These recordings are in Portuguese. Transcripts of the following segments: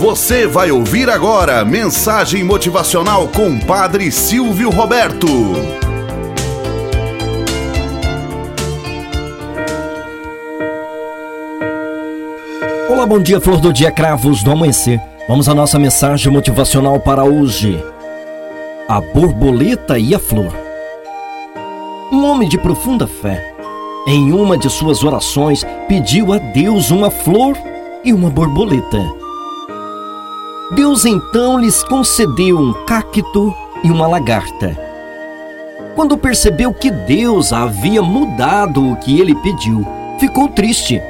Você vai ouvir agora mensagem motivacional com Padre Silvio Roberto. Olá, bom dia, flor do dia, cravos do amanhecer. Vamos à nossa mensagem motivacional para hoje. A borboleta e a flor. Um homem de profunda fé, em uma de suas orações, pediu a Deus uma flor e uma borboleta. Deus então lhes concedeu um cacto e uma lagarta. Quando percebeu que Deus havia mudado o que ele pediu, ficou triste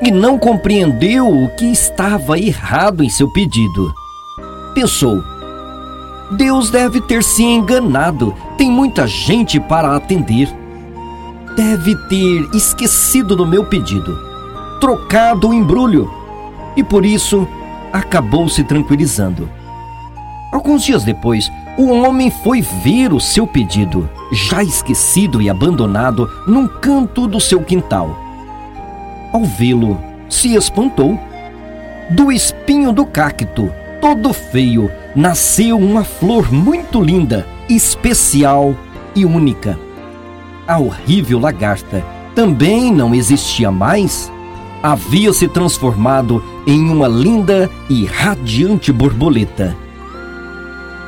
e não compreendeu o que estava errado em seu pedido. Pensou: Deus deve ter se enganado, tem muita gente para atender. Deve ter esquecido do meu pedido, trocado o embrulho, e por isso acabou se tranquilizando. Alguns dias depois, o homem foi ver o seu pedido, já esquecido e abandonado num canto do seu quintal. Ao vê-lo, se espantou. Do espinho do cacto, todo feio, nasceu uma flor muito linda, especial e única. A horrível lagarta também não existia mais havia se transformado em uma linda e radiante borboleta.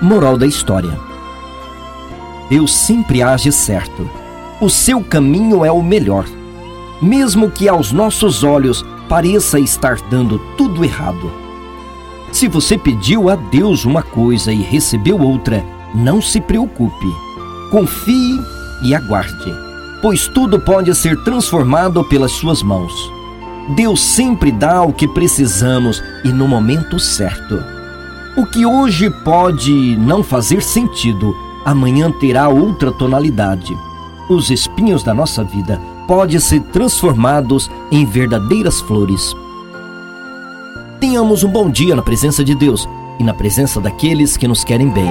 Moral da história: Deus sempre age certo. O seu caminho é o melhor, mesmo que aos nossos olhos pareça estar dando tudo errado. Se você pediu a Deus uma coisa e recebeu outra, não se preocupe. Confie e aguarde, pois tudo pode ser transformado pelas suas mãos. Deus sempre dá o que precisamos e no momento certo. O que hoje pode não fazer sentido, amanhã terá outra tonalidade. Os espinhos da nossa vida podem ser transformados em verdadeiras flores. Tenhamos um bom dia na presença de Deus e na presença daqueles que nos querem bem.